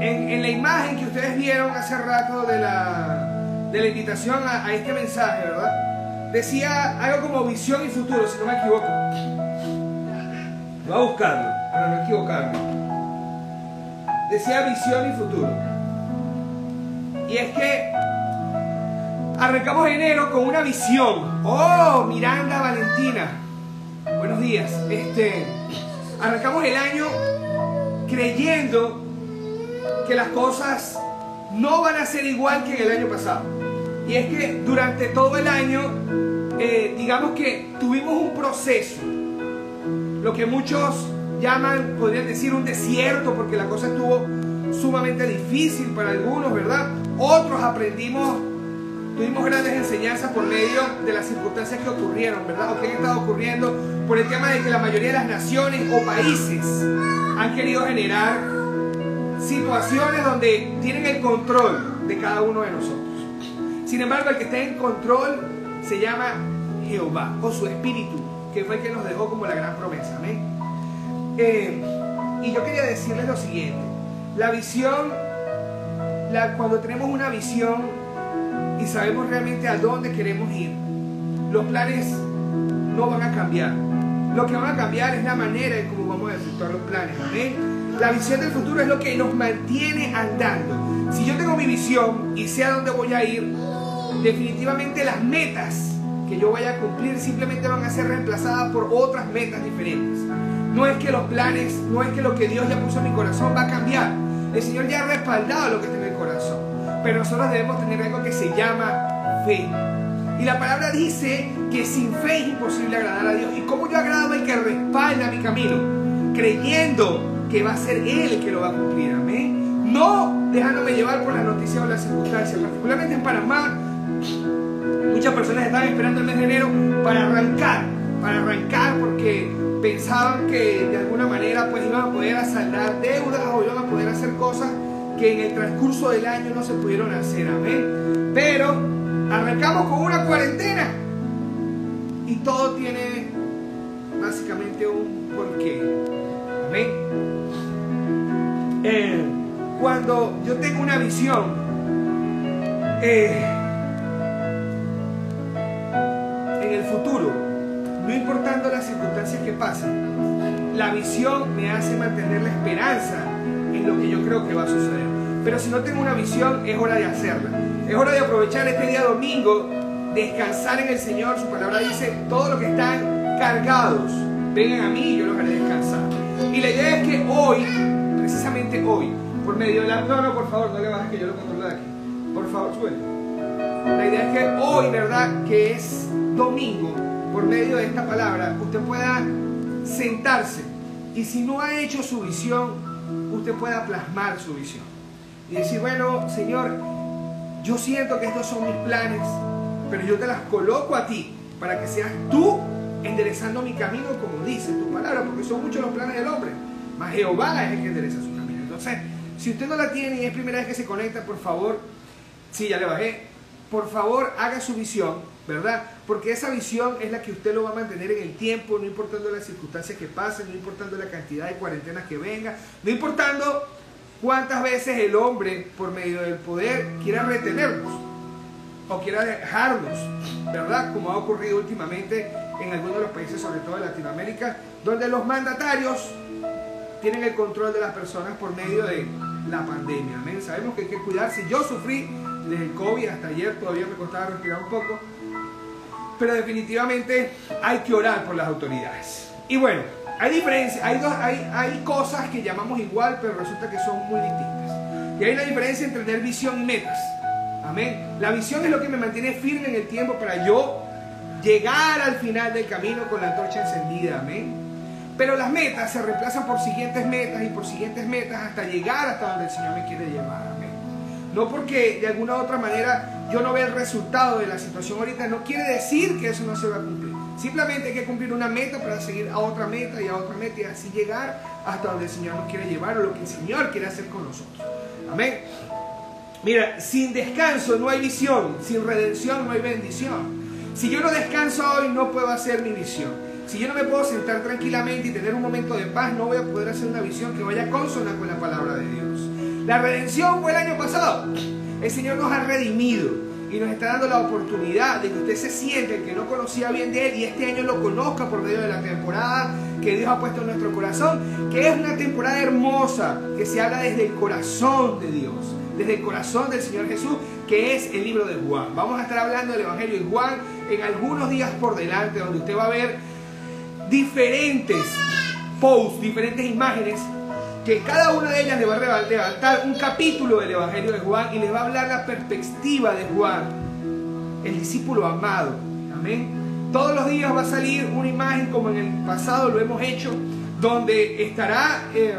en, la imagen que ustedes vieron hace rato de la, de la invitación a, este mensaje, ¿verdad? Decía algo como visión y futuro, si no me equivoco. Voy a buscarlo, para no equivocarme. Decía visión y futuro. Y es que arrancamos enero con una visión. Oh, Miranda Valentina. Buenos días. Este, arrancamos el año creyendo que las cosas no van a ser igual que en el año pasado. Y es que durante todo el año, eh, digamos que tuvimos un proceso, lo que muchos llaman, podrían decir, un desierto, porque la cosa estuvo sumamente difícil para algunos, ¿verdad? Otros aprendimos, tuvimos grandes enseñanzas por medio de las circunstancias que ocurrieron, ¿verdad? O que han estado ocurriendo por el tema de que la mayoría de las naciones o países han querido generar situaciones donde tienen el control de cada uno de nosotros. Sin embargo, el que está en control se llama Jehová o su espíritu, que fue el que nos dejó como la gran promesa. Amén. Eh, y yo quería decirles lo siguiente: la visión, cuando tenemos una visión y sabemos realmente a dónde queremos ir, los planes no van a cambiar. Lo que van a cambiar es la manera en cómo a efectuar los planes. Amén. La visión del futuro es lo que nos mantiene andando. Si yo tengo mi visión y sé a dónde voy a ir, definitivamente las metas que yo vaya a cumplir simplemente van a ser reemplazadas por otras metas diferentes. No es que los planes, no es que lo que Dios ya puso en mi corazón va a cambiar. El Señor ya ha respaldado lo que está en el corazón. Pero nosotros debemos tener algo que se llama fe. Y la palabra dice que sin fe es imposible agradar a Dios. ¿Y cómo yo agrado al que respalda mi camino? Creyendo que va a ser Él que lo va a cumplir, amén. No dejándome llevar por las noticias o las circunstancias, particularmente en Panamá. Muchas personas estaban esperando el mes de enero para arrancar, para arrancar porque pensaban que de alguna manera pues iban a poder saldar deudas o iban a poder hacer cosas que en el transcurso del año no se pudieron hacer, amén. Pero arrancamos con una cuarentena y todo tiene básicamente un porqué, Eh, cuando yo tengo una visión, eh, en el futuro, no importando las circunstancias que pasen, la visión me hace mantener la esperanza en lo que yo creo que va a suceder. Pero si no tengo una visión, es hora de hacerla. Es hora de aprovechar este día domingo, descansar en el Señor. Su palabra dice, todos los que están cargados, vengan a mí yo los haré. Y la idea es que hoy precisamente hoy, por medio de la... No, no, por favor, no le bajes que yo lo controlo de aquí. Por favor, suele. La idea es que hoy, ¿verdad? Que es domingo, por medio de esta palabra, usted pueda sentarse y si no ha hecho su visión, usted pueda plasmar su visión. Y decir, bueno, Señor, yo siento que estos son mis planes, pero yo te las coloco a ti para que seas tú enderezando mi camino como dice tu palabra, porque son muchos los planes del hombre más Jehová es el que endereza su camino. Entonces, si usted no la tiene y es primera vez que se conecta, por favor, sí, ya le bajé, por favor haga su visión, ¿verdad? Porque esa visión es la que usted lo va a mantener en el tiempo, no importando las circunstancias que pasen, no importando la cantidad de cuarentenas que venga, no importando cuántas veces el hombre, por medio del poder, quiera retenernos o quiera dejarnos, ¿verdad? Como ha ocurrido últimamente en algunos de los países, sobre todo de Latinoamérica, donde los mandatarios tienen el control de las personas por medio de la pandemia. Amén. Sabemos que hay que cuidarse. Yo sufrí del COVID hasta ayer, todavía me costaba respirar un poco. Pero definitivamente hay que orar por las autoridades. Y bueno, hay diferencias, hay, hay, hay cosas que llamamos igual, pero resulta que son muy distintas. Y hay una diferencia entre tener visión y metas. Amén. La visión es lo que me mantiene firme en el tiempo para yo llegar al final del camino con la antorcha encendida. Amén. Pero las metas se reemplazan por siguientes metas y por siguientes metas hasta llegar hasta donde el Señor me quiere llevar. Amén. No porque de alguna u otra manera yo no vea el resultado de la situación ahorita, no quiere decir que eso no se va a cumplir. Simplemente hay que cumplir una meta para seguir a otra meta y a otra meta y así llegar hasta donde el Señor nos quiere llevar o lo que el Señor quiere hacer con nosotros. Amén. Mira, sin descanso no hay visión, sin redención no hay bendición. Si yo no descanso hoy, no puedo hacer mi visión. Si yo no me puedo sentar tranquilamente y tener un momento de paz, no voy a poder hacer una visión que vaya consona con la palabra de Dios. La redención fue el año pasado. El Señor nos ha redimido y nos está dando la oportunidad de que usted se siente que no conocía bien de Él y este año lo conozca por medio de la temporada que Dios ha puesto en nuestro corazón, que es una temporada hermosa, que se habla desde el corazón de Dios, desde el corazón del Señor Jesús, que es el libro de Juan. Vamos a estar hablando del Evangelio de Juan en algunos días por delante, donde usted va a ver diferentes posts, diferentes imágenes que cada una de ellas le va a levantar un capítulo del Evangelio de Juan y les va a hablar la perspectiva de Juan, el discípulo amado. Amén. Todos los días va a salir una imagen como en el pasado lo hemos hecho, donde estará eh,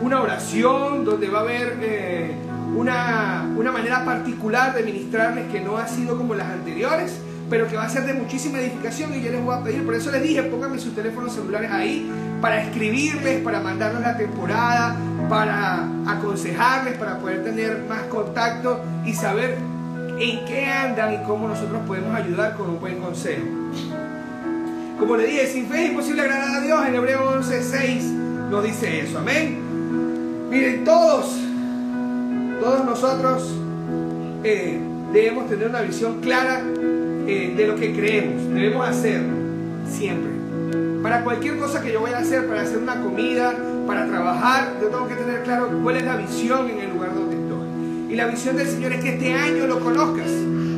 una oración, donde va a haber eh, una, una manera particular de ministrarles que no ha sido como las anteriores pero que va a ser de muchísima edificación y yo les voy a pedir, por eso les dije, pónganme sus teléfonos celulares ahí para escribirles, para mandarles la temporada, para aconsejarles, para poder tener más contacto y saber en qué andan y cómo nosotros podemos ayudar con un buen consejo. Como le dije, sin fe es imposible agradar a Dios, en Hebreo 11.6 nos dice eso, amén. Miren, todos, todos nosotros eh, debemos tener una visión clara eh, de lo que creemos. Debemos hacer siempre. Para cualquier cosa que yo vaya a hacer, para hacer una comida, para trabajar, yo tengo que tener claro cuál es la visión en el lugar donde estoy. Y la visión del Señor es que este año lo conozcas.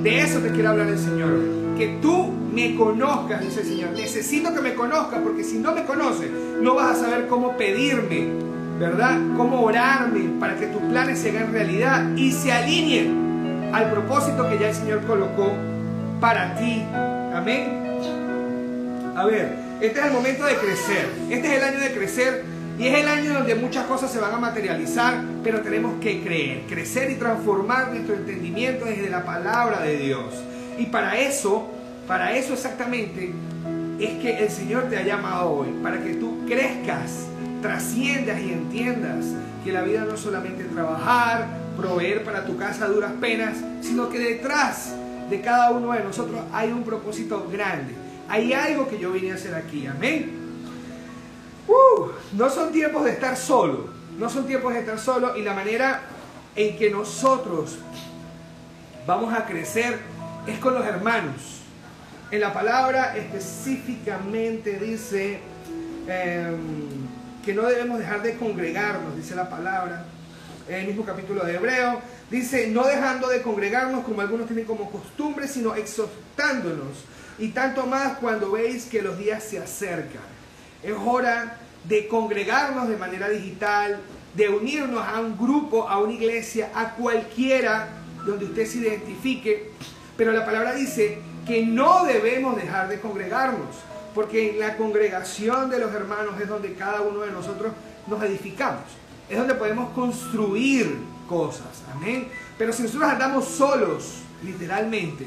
De eso te quiero hablar el Señor. Que tú me conozcas, dice el Señor. Necesito que me conozcas porque si no me conoces, no vas a saber cómo pedirme, ¿verdad? Cómo orarme para que tus planes se hagan realidad y se alineen al propósito que ya el Señor colocó para ti. Amén. A ver, este es el momento de crecer. Este es el año de crecer y es el año donde muchas cosas se van a materializar, pero tenemos que creer, crecer y transformar nuestro entendimiento desde la palabra de Dios. Y para eso, para eso exactamente, es que el Señor te ha llamado hoy, para que tú crezcas, trasciendas y entiendas que la vida no es solamente trabajar, proveer para tu casa duras penas, sino que detrás de cada uno de nosotros hay un propósito grande. Hay algo que yo vine a hacer aquí. Amén. Uh, no son tiempos de estar solo. No son tiempos de estar solo. Y la manera en que nosotros vamos a crecer es con los hermanos. En la palabra específicamente dice em, que no debemos dejar de congregarnos, dice la palabra. En el mismo capítulo de Hebreo Dice, no dejando de congregarnos como algunos tienen como costumbre, sino exhortándonos. Y tanto más cuando veis que los días se acercan. Es hora de congregarnos de manera digital, de unirnos a un grupo, a una iglesia, a cualquiera donde usted se identifique. Pero la palabra dice que no debemos dejar de congregarnos, porque en la congregación de los hermanos es donde cada uno de nosotros nos edificamos. Es donde podemos construir cosas. Amén. Pero si nosotros andamos solos, literalmente,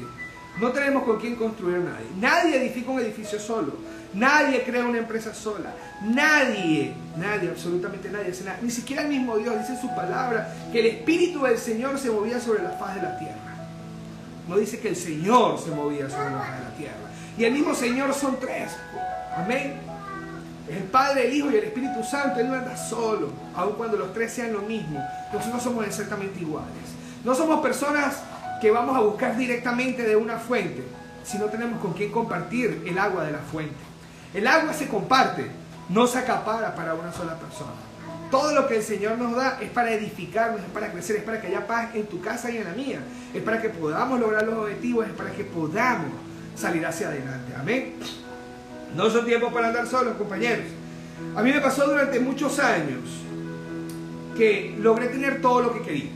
no tenemos con quién construir nadie. Nadie edifica un edificio solo. Nadie crea una empresa sola. Nadie, nadie, absolutamente nadie. Ni siquiera el mismo Dios dice en su palabra que el Espíritu del Señor se movía sobre la faz de la tierra. No dice que el Señor se movía sobre la faz de la tierra. Y el mismo Señor son tres. Amén el Padre, el Hijo y el Espíritu Santo, Él no anda solo, aun cuando los tres sean lo mismo. Nosotros no somos exactamente iguales. No somos personas que vamos a buscar directamente de una fuente, si no tenemos con quién compartir el agua de la fuente. El agua se comparte, no se acapara para una sola persona. Todo lo que el Señor nos da es para edificarnos, es para crecer, es para que haya paz en tu casa y en la mía. Es para que podamos lograr los objetivos, es para que podamos salir hacia adelante. Amén. No son tiempos para andar solos, compañeros. A mí me pasó durante muchos años que logré tener todo lo que quería.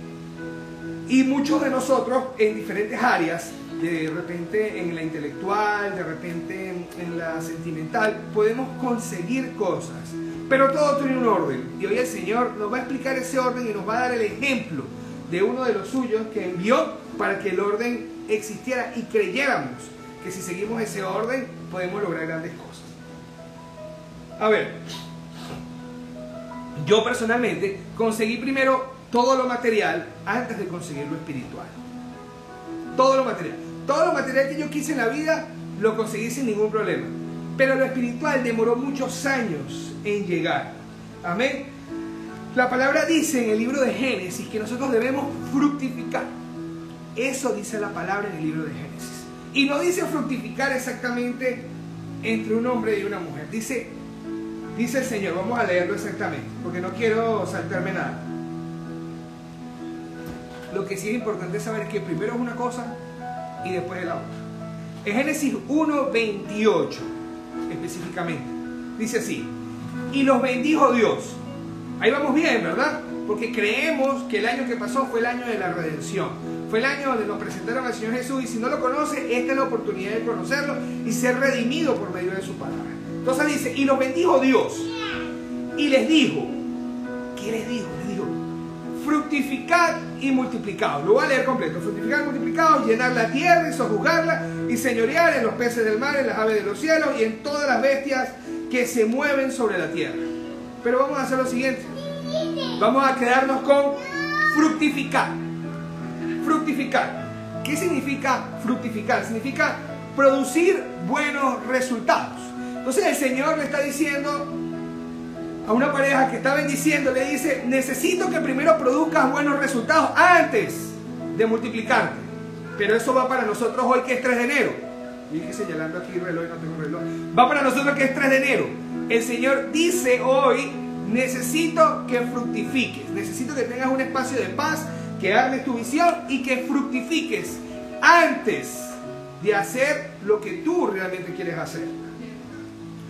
Y muchos de nosotros en diferentes áreas, de repente en la intelectual, de repente en, la sentimental, podemos conseguir cosas. Pero todo tiene un orden. Y hoy el Señor nos va a explicar ese orden y nos va a dar el ejemplo de uno de los suyos que envió para que el orden existiera y creyéramos que si seguimos ese orden podemos lograr grandes cosas. A ver, yo personalmente conseguí primero todo lo material antes de conseguir lo espiritual. Todo lo material. Todo lo material que yo quise en la vida lo conseguí sin ningún problema. pero lo espiritual demoró muchos años en llegar. Amén. La palabra dice en el libro de Génesis que nosotros debemos fructificar. Eso dice la palabra en el libro de Génesis. Y no dice fructificar exactamente entre un hombre y una mujer. Dice, dice el Señor, vamos a leerlo exactamente, porque no quiero saltarme nada. Lo que sí es importante saber es que primero es una cosa y después es la otra. En Génesis 1, 28, específicamente, dice así, y los bendijo Dios. Ahí vamos bien, ¿verdad? Porque creemos que el año que pasó fue el año de la redención. Fue el año donde nos presentaron al Señor Jesús y si no lo conoce, esta es la oportunidad de conocerlo y ser redimido por medio de su palabra. Entonces dice, y los bendijo Dios. Y les dijo, ¿qué les dijo? Les dijo, fructificad y multiplicad. Lo voy a leer completo. Fructificad y multiplicad, llenar la tierra y sojuzgarla y señorear en los peces del mar, en las aves de los cielos y en todas las bestias que se mueven sobre la tierra. Pero vamos a hacer lo siguiente. Vamos a quedarnos con fructificar. Fructificar. ¿Qué significa fructificar? Significa producir buenos resultados. Entonces el Señor le está diciendo a una pareja que está bendiciendo, le dice, necesito que primero produzcas buenos resultados antes de multiplicarte. Pero eso va para nosotros hoy que es 3 de enero. Y señalando aquí reloj, no tengo reloj. Va para nosotros que es 3 de enero. El Señor dice hoy, necesito que fructifiques, necesito que tengas un espacio de paz, que armes tu visión y que fructifiques antes de hacer lo que tú realmente quieres hacer.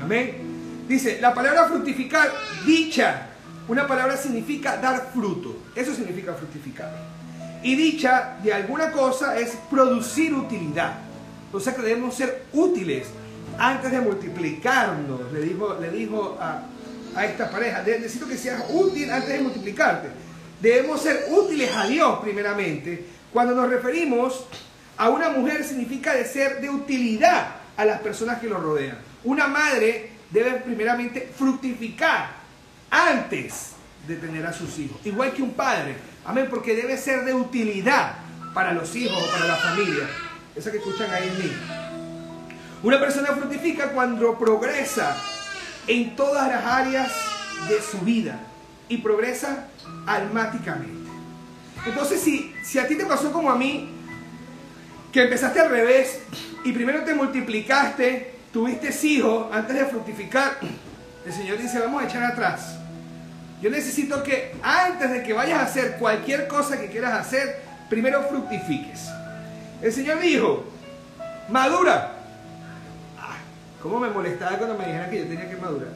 Amén. Dice, la palabra fructificar, dicha, una palabra significa dar fruto. Eso significa fructificar. Y dicha de alguna cosa es producir utilidad. O sea que debemos ser útiles antes de multiplicarnos. Le dijo, le dijo a, a esta pareja, necesito que seas útil antes de multiplicarte. Debemos ser útiles a Dios primeramente. Cuando nos referimos a una mujer significa de ser de utilidad a las personas que lo rodean. Una madre debe primeramente fructificar antes de tener a sus hijos. Igual que un padre. Amén, porque debe ser de utilidad para los hijos o para la familia. Esa que escuchan ahí en mí. Una persona fructifica cuando progresa en todas las áreas de su vida y progresa almáticamente. Entonces, si, si a ti te pasó como a mí, que empezaste al revés y primero te multiplicaste, tuviste hijos antes de fructificar, el Señor dice, vamos a echar atrás. Yo necesito que antes de que vayas a hacer cualquier cosa que quieras hacer, primero fructifiques. El Señor dijo, madura. ¿Cómo me molestaba cuando me dijeron que yo tenía que madurar?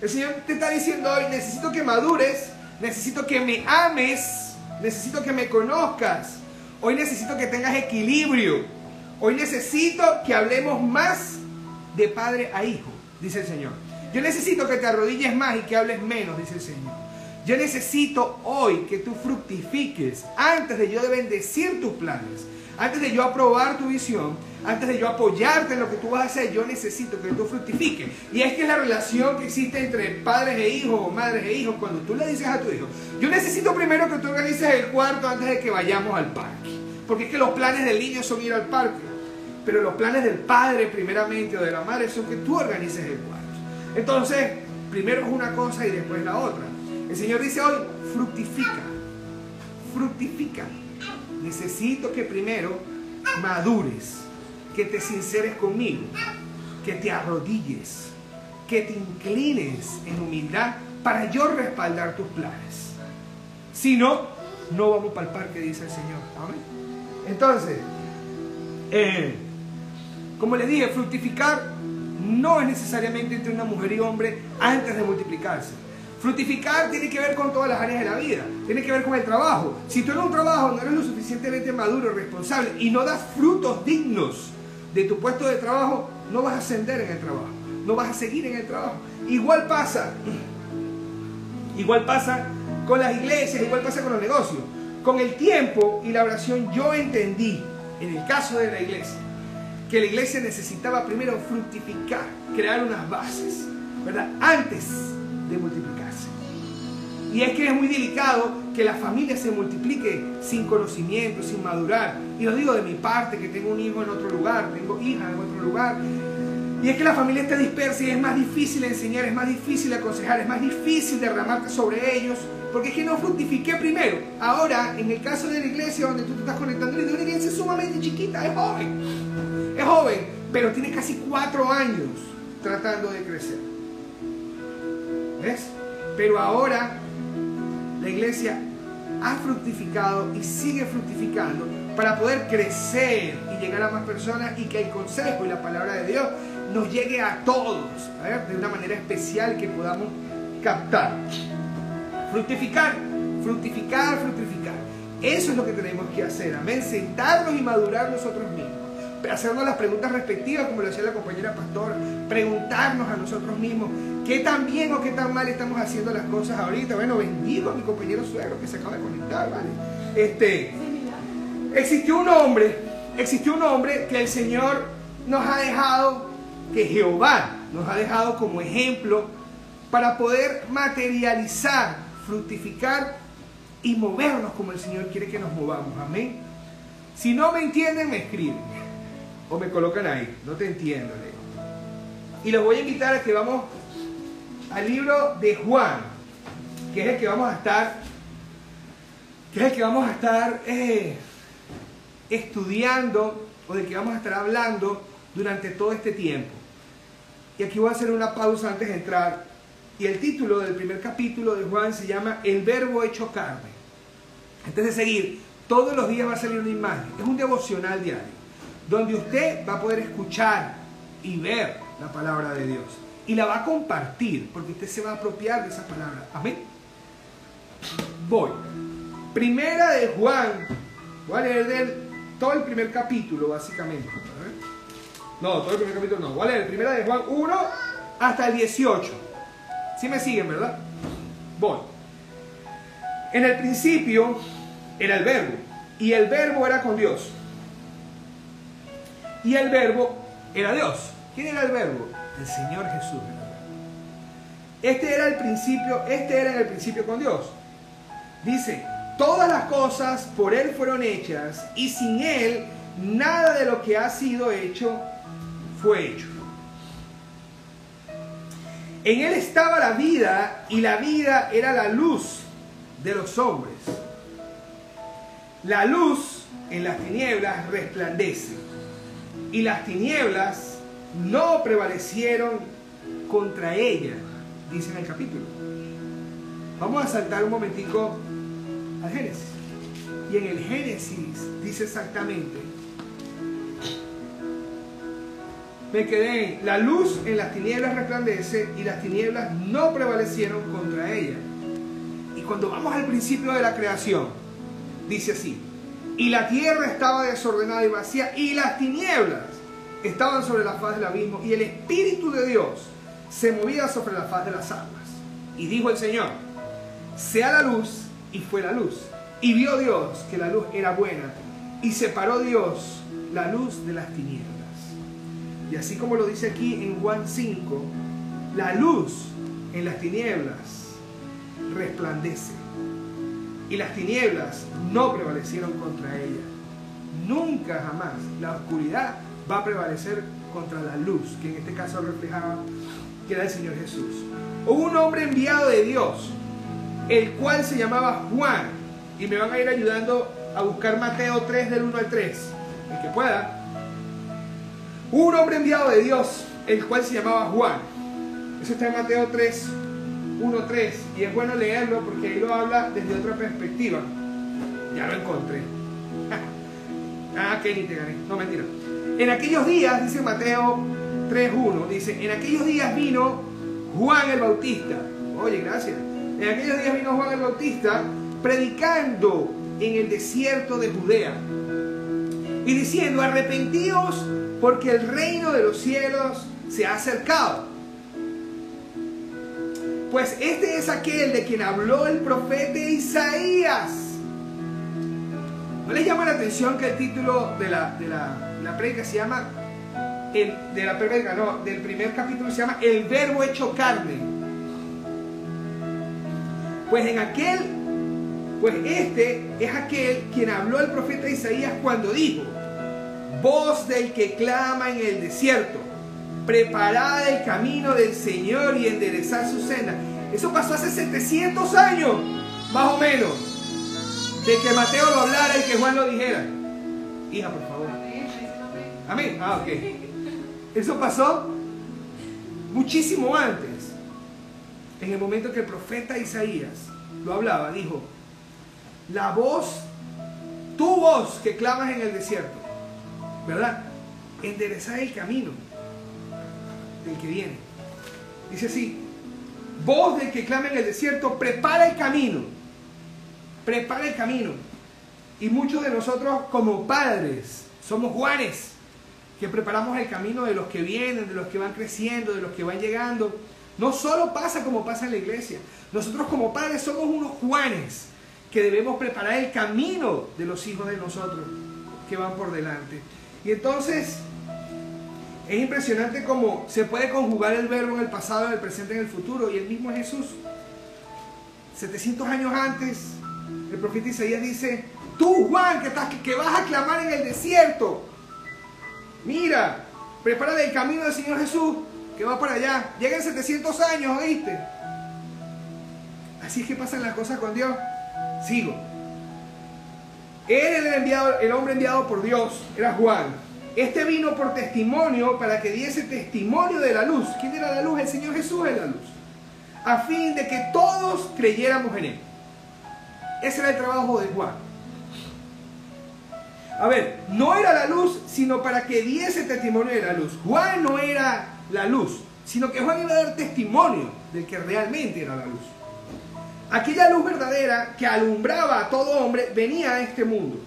El Señor te está diciendo hoy, necesito que madures, necesito que me ames, necesito que me conozcas. Hoy necesito que tengas equilibrio. Hoy necesito que hablemos más de padre a hijo, dice el Señor. Yo necesito que te arrodilles más y que hables menos, dice el Señor. Yo necesito hoy que tú fructifiques antes de yo de bendecir tus planes, antes de yo aprobar tu visión, antes de yo apoyarte en lo que tú vas a hacer, yo necesito que tú fructifiques. Y es que la relación que existe entre padres e hijos o madres e hijos cuando tú le dices a tu hijo, yo necesito primero que tú organices el cuarto antes de que vayamos al parque. Porque es que los planes del niño son ir al parque. Pero los planes del padre primeramente o de la madre son que tú organices el cuarto. Entonces, primero es una cosa y después la otra. El Señor dice hoy, fructifica, fructifica. Necesito que primero madures, que te sinceres conmigo, que te arrodilles, que te inclines en humildad para yo respaldar tus planes. Si no, no vamos para el parque, dice el Señor. Amén. Entonces, eh, como les dije, fructificar no es necesariamente entre una mujer y hombre antes de multiplicarse. Fructificar tiene que ver con todas las áreas de la vida, tiene que ver con el trabajo. Si tú en un trabajo no eres lo suficientemente maduro, responsable y no das frutos dignos de tu puesto de trabajo, no vas a ascender en el trabajo, no vas a seguir en el trabajo. Igual pasa, igual pasa con las iglesias, igual pasa con los negocios. Con el tiempo y la oración yo entendí, en el caso de la iglesia, que la iglesia necesitaba primero fructificar, crear unas bases, ¿verdad? Antes de multiplicarse. Y es que es muy delicado que la familia se multiplique sin conocimiento, sin madurar. Y lo digo de mi parte, que tengo un hijo en otro lugar, tengo hija en otro lugar. Y es que la familia está dispersa y es más difícil enseñar, es más difícil aconsejar, es más difícil derramarte sobre ellos, porque es que no fructifiqué primero. Ahora, en el caso de la iglesia donde tú te estás conectando, es una iglesia sumamente chiquita, es joven, es joven, pero tiene casi cuatro años tratando de crecer. ¿Ves? Pero ahora la iglesia ha fructificado y sigue fructificando para poder crecer y llegar a más personas y que el consejo y la palabra de Dios nos llegue a todos, de una manera especial que podamos captar. Fructificar, fructificar, fructificar. Eso es lo que tenemos que hacer, amén. Sentarnos y madurar nosotros mismos. Hacernos las preguntas respectivas, como lo decía la compañera pastora. Preguntarnos a nosotros mismos qué tan bien o qué tan mal estamos haciendo las cosas ahorita. Bueno, bendigo a mi compañero suegro que se acaba de conectar, ¿vale? Este, existió un hombre, existió un hombre que el Señor nos ha dejado que Jehová nos ha dejado como ejemplo para poder materializar, fructificar y movernos como el Señor quiere que nos movamos. Amén. Si no me entienden, me escriben o me colocan ahí. No te entiendo, Leo. Y los voy a invitar a que vamos al libro de Juan, que es el que vamos a estar, que es el que vamos a estar eh, estudiando o del que vamos a estar hablando durante todo este tiempo. Y aquí voy a hacer una pausa antes de entrar. Y el título del primer capítulo de Juan se llama El verbo hecho carne. Antes de seguir, todos los días va a salir una imagen. Es un devocional diario, donde usted va a poder escuchar y ver la palabra de Dios. Y la va a compartir, porque usted se va a apropiar de esa palabra. Amén. Voy. Primera de Juan. Voy a leer del, todo el primer capítulo, básicamente. No, todo el primer capítulo no. Voy a leer primera de Juan 1 hasta el 18. Si me siguen, ¿verdad? Voy. En el principio era el verbo. Y el verbo era con Dios. Y el verbo era Dios. ¿Quién era el verbo? El Señor Jesús. Este era el principio, este era en el principio con Dios. Dice, todas las cosas por Él fueron hechas y sin Él nada de lo que ha sido hecho fue hecho. En él estaba la vida y la vida era la luz de los hombres. La luz en las tinieblas resplandece y las tinieblas no prevalecieron contra ella, dice en el capítulo. Vamos a saltar un momentico al Génesis. Y en el Génesis dice exactamente me quedé la luz en las tinieblas resplandece y las tinieblas no prevalecieron contra ella. Y cuando vamos al principio de la creación, dice así, y la tierra estaba desordenada y vacía y las tinieblas estaban sobre la faz del abismo y el Espíritu de Dios se movía sobre la faz de las aguas. Y dijo el Señor, sea la luz y fue la luz. Y vio Dios que la luz era buena y separó Dios la luz de las tinieblas. Y así como lo dice aquí en Juan 5, la luz en las tinieblas resplandece. Y las tinieblas no prevalecieron contra ella. Nunca jamás la oscuridad va a prevalecer contra la luz, que en este caso reflejaba que era el Señor Jesús. Hubo un hombre enviado de Dios, el cual se llamaba Juan. Y me van a ir ayudando a buscar Mateo 3 del 1 al 3. El que pueda un hombre enviado de Dios, el cual se llamaba Juan. Eso está en Mateo 3, 1, 3. Y es bueno leerlo porque ahí lo habla desde otra perspectiva. Ya lo encontré. ah, te gané. No, mentira. En aquellos días, dice Mateo 3, 1, dice, en aquellos días vino Juan el Bautista. Oye, gracias. En aquellos días vino Juan el Bautista predicando en el desierto de Judea y diciendo, arrepentíos porque el reino de los cielos se ha acercado. Pues este es aquel de quien habló el profeta Isaías. ¿No les llama la atención que el título de la, de la, predica se llama, el, de la no, del primer capítulo se llama El verbo hecho carne? Pues en aquel, pues este es aquel quien habló el profeta Isaías cuando dijo, voz del que clama en el desierto. Preparad el camino del Señor y enderezar su senda. Eso pasó hace 700 años, más o menos, de que Mateo lo hablara y que Juan lo dijera. Hija, por favor. Amén. Ah, ok. Eso pasó muchísimo antes. En el momento que el profeta Isaías lo hablaba, dijo, la voz, tu voz que clamas en el desierto, ¿verdad? Enderezar el camino del que viene. Dice así, voz del que clama en el desierto, prepara el camino, prepara el camino. Y muchos de nosotros como padres somos Juanes, que preparamos el camino de los que vienen, de los que van creciendo, de los que van llegando. No solo pasa como pasa en la iglesia, nosotros como padres somos unos Juanes que debemos preparar el camino de los hijos de nosotros que van por delante. Y entonces es impresionante cómo se puede conjugar el verbo en el pasado, en el presente, en el futuro. Y el mismo Jesús, 700 años antes, el profeta Isaías dice, tú Juan que, estás, que vas a clamar en el desierto, mira, prepara el camino del Señor Jesús que va para allá. Llegan 700 años, ¿oíste? Así es que pasan las cosas con Dios. Sigo. Él el, enviado, el hombre enviado por Dios, era Juan. Este vino por testimonio para que diese testimonio de la luz. ¿Quién era la luz? El Señor Jesús es la luz. A fin de que todos creyéramos en Él. Ese era el trabajo de Juan. A ver, no era la luz, sino para que diese testimonio de la luz. Juan no era la luz, sino que Juan iba a dar testimonio del que realmente era la luz. Aquella luz verdadera que alumbraba a todo hombre venía a este mundo.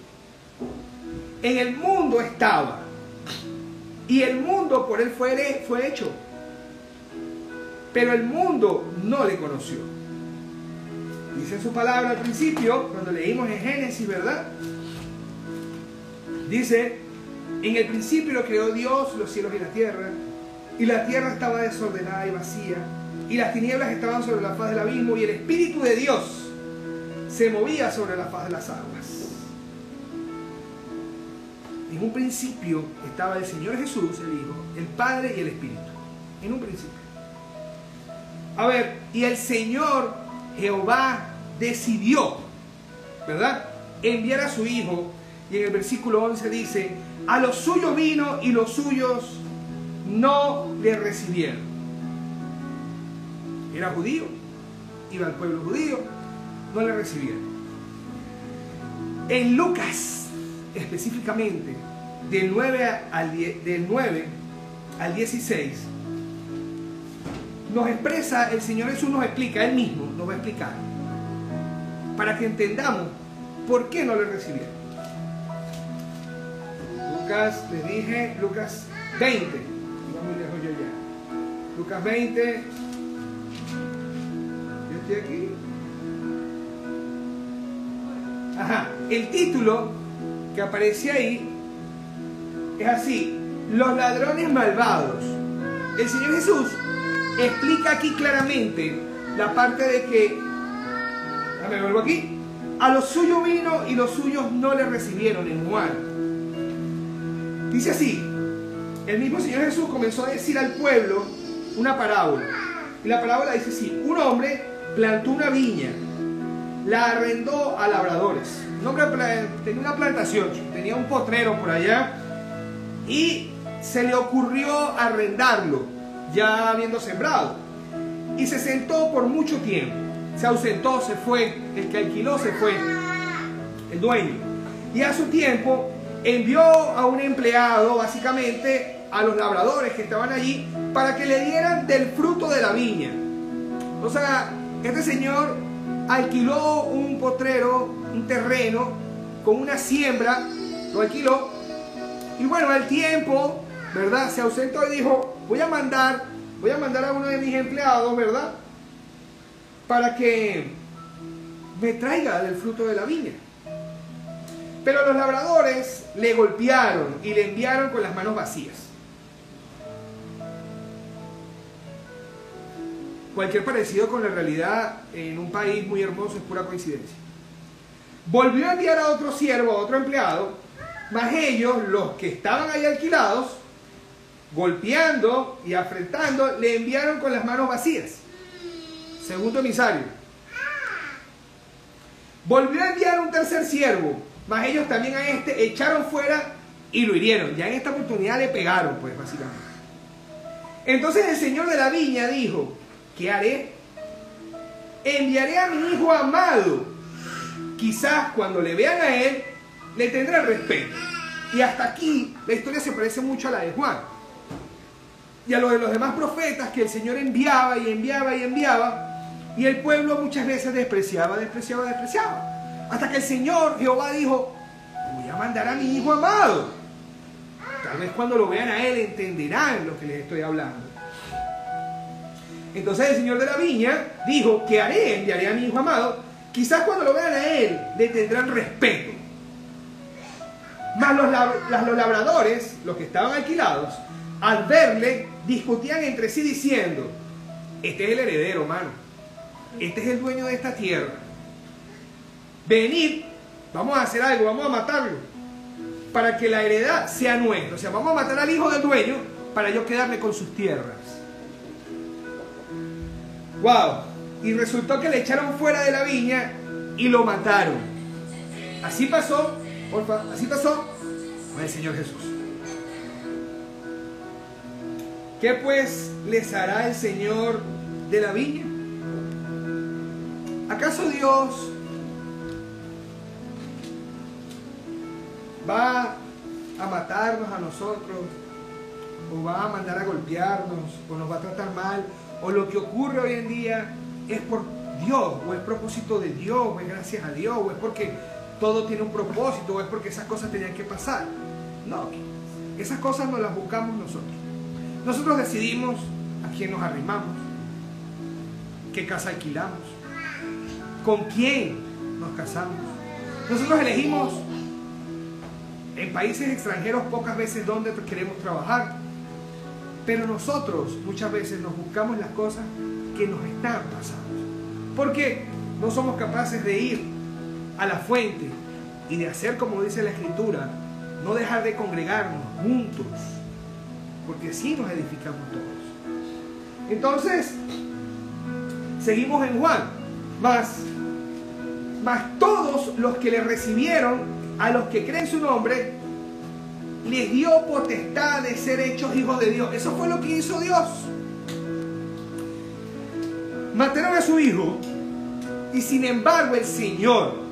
En el mundo estaba. Y el mundo por él fue, fue hecho. Pero el mundo no le conoció. Dice su palabra al principio, cuando leímos en Génesis, ¿verdad? Dice, en el principio lo creó Dios, los cielos y la tierra, y la tierra estaba desordenada y vacía, y las tinieblas estaban sobre la faz del abismo, y el Espíritu de Dios se movía sobre la faz de las aguas. En un principio estaba el Señor Jesús, el Hijo, el Padre y el Espíritu. En un principio. A ver, y el Señor Jehová decidió, ¿verdad? Enviar a su Hijo. Y en el versículo 11 dice, a los suyos vino y los suyos no le recibieron. Era judío, iba al pueblo judío, no le recibieron. En Lucas, específicamente, del 9 al, del 9 al 16, nos expresa, el Señor Jesús nos explica, Él mismo nos va a explicar, para que entendamos por qué no le recibieron. Lucas, les dije, Lucas 20, muy lejos yo ya. Lucas 20, yo estoy aquí. Ajá, el título que aparece ahí es así, los ladrones malvados. El Señor Jesús explica aquí claramente la parte de que, vuelvo aquí, a los suyos vino y los suyos no le recibieron en Juan. Dice así, el mismo Señor Jesús comenzó a decir al pueblo una parábola. Y la parábola dice así, un hombre plantó una viña, la arrendó a labradores. Un hombre tenía una plantación, tenía un potrero por allá y se le ocurrió arrendarlo, ya habiendo sembrado. Y se sentó por mucho tiempo. Se ausentó, se fue, el que alquiló se fue, el dueño. Y a su tiempo envió a un empleado, básicamente, a los labradores que estaban allí, para que le dieran del fruto de la viña. O sea, este señor alquiló un potrero, un terreno, con una siembra, lo alquiló, y bueno, al tiempo, ¿verdad? Se ausentó y dijo, voy a mandar, voy a mandar a uno de mis empleados, ¿verdad? Para que me traiga del fruto de la viña. Pero los labradores le golpearon y le enviaron con las manos vacías. Cualquier parecido con la realidad en un país muy hermoso es pura coincidencia. Volvió a enviar a otro siervo, a otro empleado, más ellos, los que estaban ahí alquilados, golpeando y afrentando, le enviaron con las manos vacías. Segundo emisario. Volvió a enviar un tercer siervo, mas ellos también a este echaron fuera y lo hirieron. Ya en esta oportunidad le pegaron, pues, básicamente. Entonces el señor de la viña dijo, ¿qué haré? Enviaré a mi hijo amado. Quizás cuando le vean a él, le tendrán respeto. Y hasta aquí la historia se parece mucho a la de Juan. Y a lo de los demás profetas que el Señor enviaba y enviaba y enviaba. Y el pueblo muchas veces despreciaba, despreciaba, despreciaba. Hasta que el Señor Jehová dijo, voy a mandar a mi hijo amado. Tal vez cuando lo vean a él entenderán lo que les estoy hablando. Entonces el Señor de la viña dijo, ¿qué haré? Enviaré a mi hijo amado. Quizás cuando lo vean a él le tendrán respeto. Mas los, los labradores, los que estaban alquilados, al verle, discutían entre sí diciendo, este es el heredero, mano. Este es el dueño de esta tierra. Venid, vamos a hacer algo, vamos a matarlo. Para que la heredad sea nuestra. O sea, vamos a matar al hijo del dueño para yo quedarme con sus tierras. Wow. Y resultó que le echaron fuera de la viña y lo mataron. Así pasó, porfa, así pasó con el Señor Jesús. ¿Qué pues les hará el Señor de la viña? ¿Acaso Dios va a matarnos a nosotros? ¿O va a mandar a golpearnos? ¿O nos va a tratar mal? ¿O lo que ocurre hoy en día es por Dios? ¿O es propósito de Dios? ¿O es gracias a Dios? ¿O es porque todo tiene un propósito? ¿O es porque esas cosas tenían que pasar? No, esas cosas nos las buscamos nosotros. Nosotros decidimos a quién nos arrimamos, qué casa alquilamos, con quién nos casamos. Nosotros elegimos en países extranjeros pocas veces dónde queremos trabajar, pero nosotros muchas veces nos buscamos las cosas que nos están pasando. Porque no somos capaces de ir a la fuente y de hacer como dice la escritura, no dejar de congregarnos juntos porque así nos edificamos todos. Entonces, seguimos en Juan, más, más todos los que le recibieron, a los que creen su nombre, les dio potestad de ser hechos hijos de Dios. Eso fue lo que hizo Dios. Mataron a su hijo y sin embargo el Señor,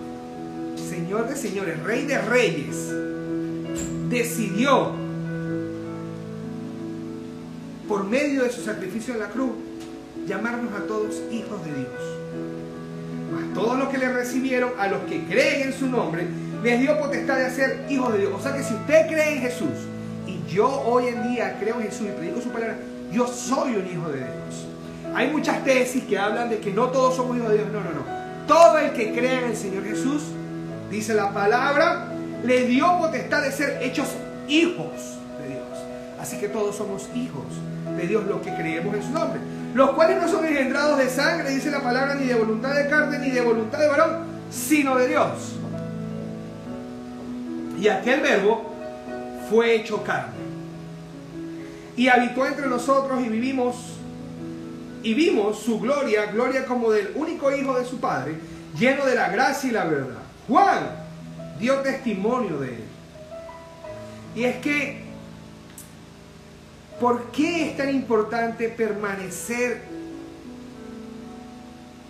Señor de señores, Rey de reyes, decidió por medio de su sacrificio en la cruz, llamarnos a todos hijos de Dios. Mas todos los que le recibieron, a los que creen en su nombre, les dio potestad de ser hijos de Dios. O sea que si usted cree en Jesús, y yo hoy en día creo en Jesús y predico su palabra, yo soy un hijo de Dios. Hay muchas tesis que hablan de que no todos somos hijos de Dios. No, no, no. Todo el que cree en el Señor Jesús, dice la palabra, le dio potestad de ser hechos hijos de Dios. Así que todos somos hijos de Dios los que creemos en su nombre. Los cuales no son engendrados de sangre, dice la palabra, ni de voluntad de carne, ni de voluntad de varón, sino de Dios. Y aquel verbo fue hecho carne. Y habitó entre nosotros y vivimos y vimos su gloria, gloria como del único hijo de su padre, lleno de la gracia y la verdad. Juan dio testimonio de él. Y es que ¿Por qué es tan importante permanecer,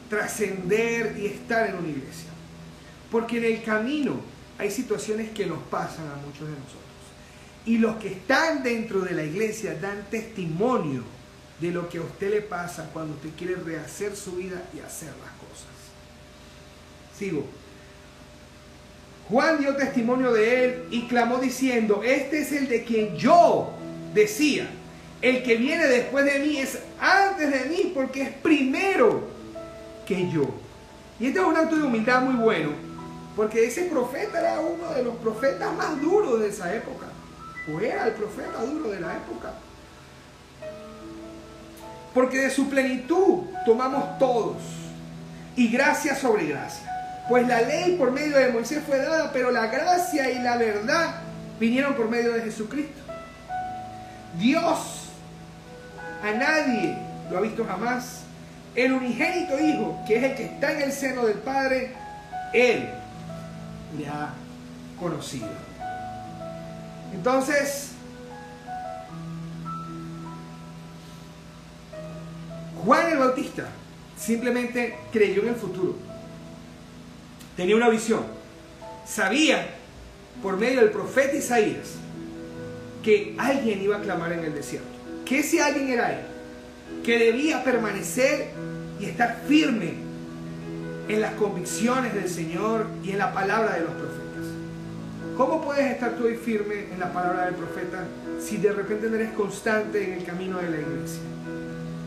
trascender y estar en una iglesia? Porque en el camino hay situaciones que nos pasan a muchos de nosotros. Y los que están dentro de la iglesia dan testimonio de lo que a usted le pasa cuando usted quiere rehacer su vida y hacer las cosas. Sigo. Juan dio testimonio de él y clamó diciendo, este es el de quien yo decía, el que viene después de mí es antes de mí porque es primero que yo. Y este es un acto de humildad muy bueno, porque ese profeta era uno de los profetas más duros de esa época, o era el profeta duro de la época. Porque de su plenitud tomamos todos, y gracia sobre gracia. Pues la ley por medio de Moisés fue dada, pero la gracia y la verdad vinieron por medio de Jesucristo. Dios a nadie lo ha visto jamás. El unigénito Hijo, que es el que está en el seno del Padre, Él le ha conocido. Entonces, Juan el Bautista simplemente creyó en el futuro. Tenía una visión. Sabía por medio del profeta Isaías que alguien iba a clamar en el desierto. Que ese alguien era él. Que debía permanecer y estar firme en las convicciones del Señor y en la palabra de los profetas. ¿Cómo puedes estar tú ahí firme en la palabra del profeta si de repente no eres constante en el camino de la iglesia?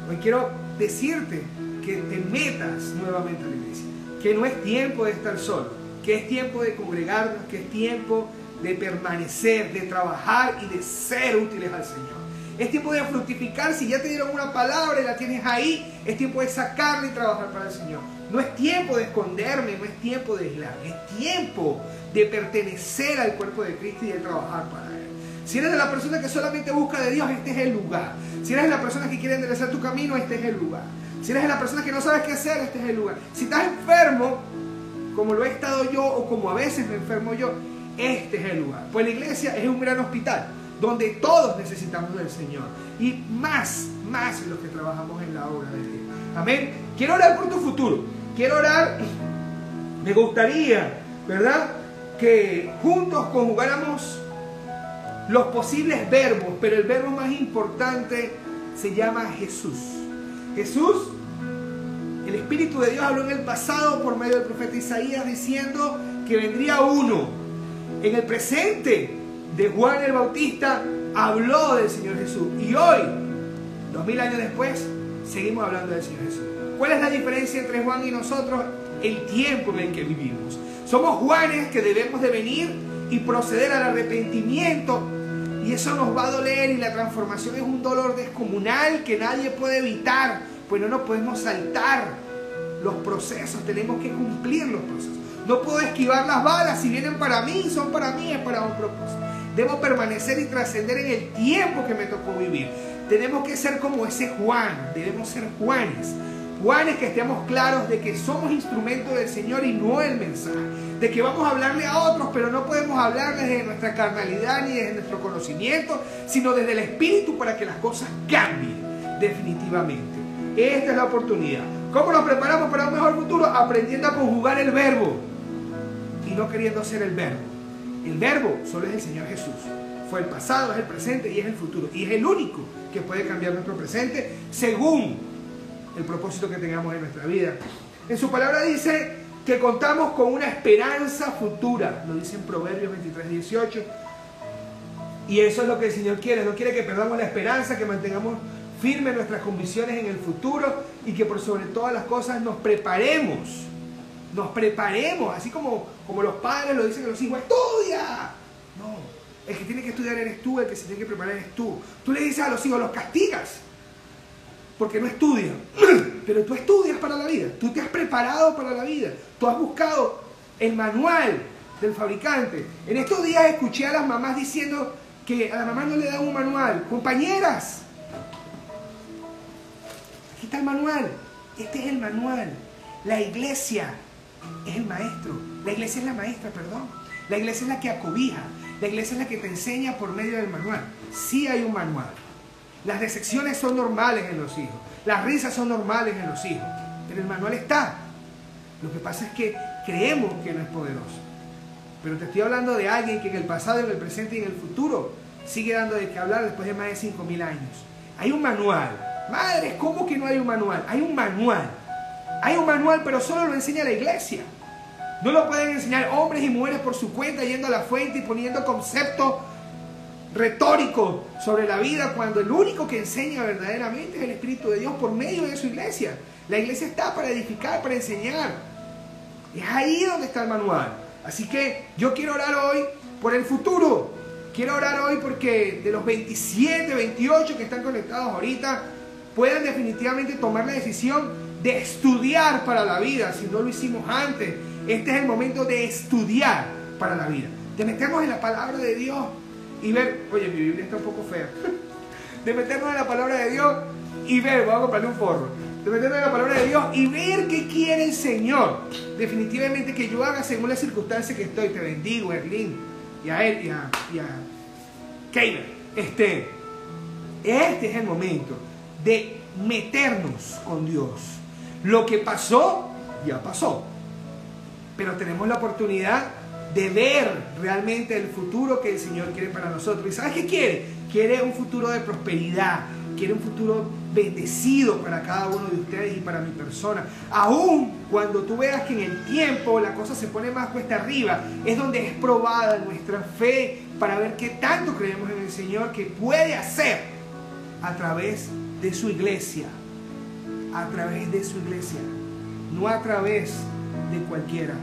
Hoy quiero decirte que te metas nuevamente a la iglesia, que no es tiempo de estar solo, que es tiempo de congregarnos, que es tiempo de permanecer, de trabajar y de ser útiles al Señor. Es tiempo de fructificar. Si ya te dieron una palabra y la tienes ahí, es tiempo de sacarla y trabajar para el Señor. No es tiempo de esconderme, no es tiempo de aislarme. Es tiempo de pertenecer al cuerpo de Cristo y de trabajar para Él. Si eres de la persona que solamente busca de Dios, este es el lugar. Si eres de la persona que quiere enderezar tu camino, este es el lugar. Si eres la persona que no sabes qué hacer, este es el lugar. Si estás enfermo, como lo he estado yo o como a veces me enfermo yo, este es el lugar. Pues la iglesia es un gran hospital donde todos necesitamos del Señor. Y más, más los que trabajamos en la obra de Dios. Amén. Quiero orar por tu futuro. Quiero orar. Me gustaría, ¿verdad? Que juntos conjugáramos los posibles verbos, pero el verbo más importante se llama Jesús. Jesús, el Espíritu de Dios habló en el pasado por medio del profeta Isaías diciendo que vendría uno. En el presente Juan el Bautista habló del Señor Jesús. Y hoy, dos mil años después, seguimos hablando del Señor Jesús. ¿Cuál es la diferencia entre Juan y nosotros? El tiempo en el que vivimos. Somos Juanes que debemos de venir y proceder al arrepentimiento. Y eso nos va a doler y la transformación es un dolor descomunal que nadie puede evitar. Pues no nos podemos saltar los procesos, tenemos que cumplir los procesos. No puedo esquivar las balas, si vienen para mí, son para mí, es para un propósito. Debo permanecer y trascender en el tiempo que me tocó vivir. Tenemos que ser como ese Juan, debemos ser Juanes. Juanes que estemos claros de que somos instrumentos del Señor y no el mensaje. De que vamos a hablarle a otros, pero no podemos hablar desde nuestra carnalidad ni desde nuestro conocimiento, sino desde el Espíritu para que las cosas cambien definitivamente. Esta es la oportunidad. ¿Cómo nos preparamos para un mejor futuro? Aprendiendo a conjugar el verbo y no queriendo ser el verbo. El verbo solo es el Señor Jesús. Fue el pasado, es el presente y es el futuro. Y es el único que puede cambiar nuestro presente según el propósito que tengamos en nuestra vida. En su palabra dice que contamos con una esperanza futura, lo dice en Proverbios 23, 18. Y eso es lo que el Señor quiere, no quiere que perdamos la esperanza, que mantengamos firmes nuestras convicciones en el futuro y que por sobre todas las cosas nos preparemos, nos preparemos, así como, como los padres lo dicen a los hijos, estudia. No, el que tiene que estudiar eres tú, el que se tiene que preparar eres tú. Tú le dices a los hijos, los castigas porque no estudian. Pero tú estudias para la vida, tú te has preparado para la vida, tú has buscado el manual del fabricante. En estos días escuché a las mamás diciendo que a la mamá no le dan un manual. Compañeras, aquí está el manual. Este es el manual. La iglesia es el maestro. La iglesia es la maestra, perdón. La iglesia es la que acobija. La iglesia es la que te enseña por medio del manual. Sí hay un manual. Las decepciones son normales en los hijos. Las risas son normales en los hijos. Pero el manual está. Lo que pasa es que creemos que no es poderoso. Pero te estoy hablando de alguien que en el pasado, en el presente y en el futuro sigue dando de qué hablar después de más de 5.000 años. Hay un manual. Madre, ¿cómo que no hay un manual? Hay un manual. Hay un manual, pero solo lo enseña la iglesia. No lo pueden enseñar hombres y mujeres por su cuenta, yendo a la fuente y poniendo conceptos retórico sobre la vida cuando el único que enseña verdaderamente es el Espíritu de Dios por medio de su iglesia. La iglesia está para edificar, para enseñar. Es ahí donde está el manual. Así que yo quiero orar hoy por el futuro. Quiero orar hoy porque de los 27, 28 que están conectados ahorita, puedan definitivamente tomar la decisión de estudiar para la vida, si no lo hicimos antes. Este es el momento de estudiar para la vida. Te metemos en la palabra de Dios y ver, oye, mi Biblia está un poco fea. de meternos en la palabra de Dios y ver, vamos a comprarle un forro, de meternos en la palabra de Dios y ver qué quiere el Señor. Definitivamente que yo haga según las circunstancias que estoy. Te bendigo, Erlín, y a él, y a, y a Este, este es el momento de meternos con Dios. Lo que pasó, ya pasó. Pero tenemos la oportunidad de ver realmente el futuro que el Señor quiere para nosotros. ¿Y sabes qué quiere? Quiere un futuro de prosperidad, quiere un futuro bendecido para cada uno de ustedes y para mi persona. Aún cuando tú veas que en el tiempo la cosa se pone más cuesta arriba, es donde es probada nuestra fe para ver qué tanto creemos en el Señor que puede hacer a través de su iglesia. A través de su iglesia. No a través de cualquiera.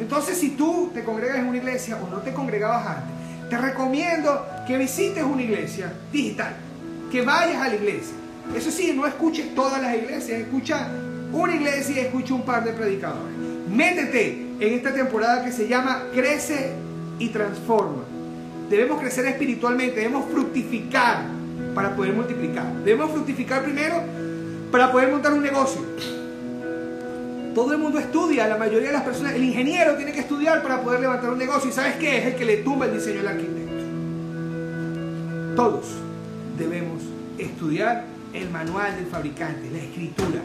Entonces, si tú te congregas en una iglesia o no te congregabas antes, te recomiendo que visites una iglesia digital, que vayas a la iglesia. Eso sí, no escuches todas las iglesias, escucha una iglesia y escucha un par de predicadores. Métete en esta temporada que se llama Crece y Transforma. Debemos crecer espiritualmente, debemos fructificar para poder multiplicar. Debemos fructificar primero para poder montar un negocio. Todo el mundo estudia, la mayoría de las personas, el ingeniero tiene que estudiar para poder levantar un negocio. ¿Y sabes qué? Es el que le tumba el diseño al arquitecto. Todos debemos estudiar el manual del fabricante, la escritura.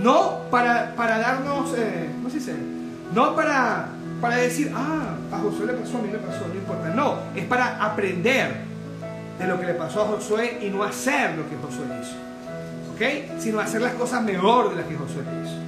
No para, para darnos, eh, ¿cómo se dice? No para, para decir, ah, a Josué le pasó, a mí me pasó, no importa. No, es para aprender de lo que le pasó a Josué y no hacer lo que Josué hizo. ¿Ok? Sino hacer las cosas mejor de las que Josué hizo.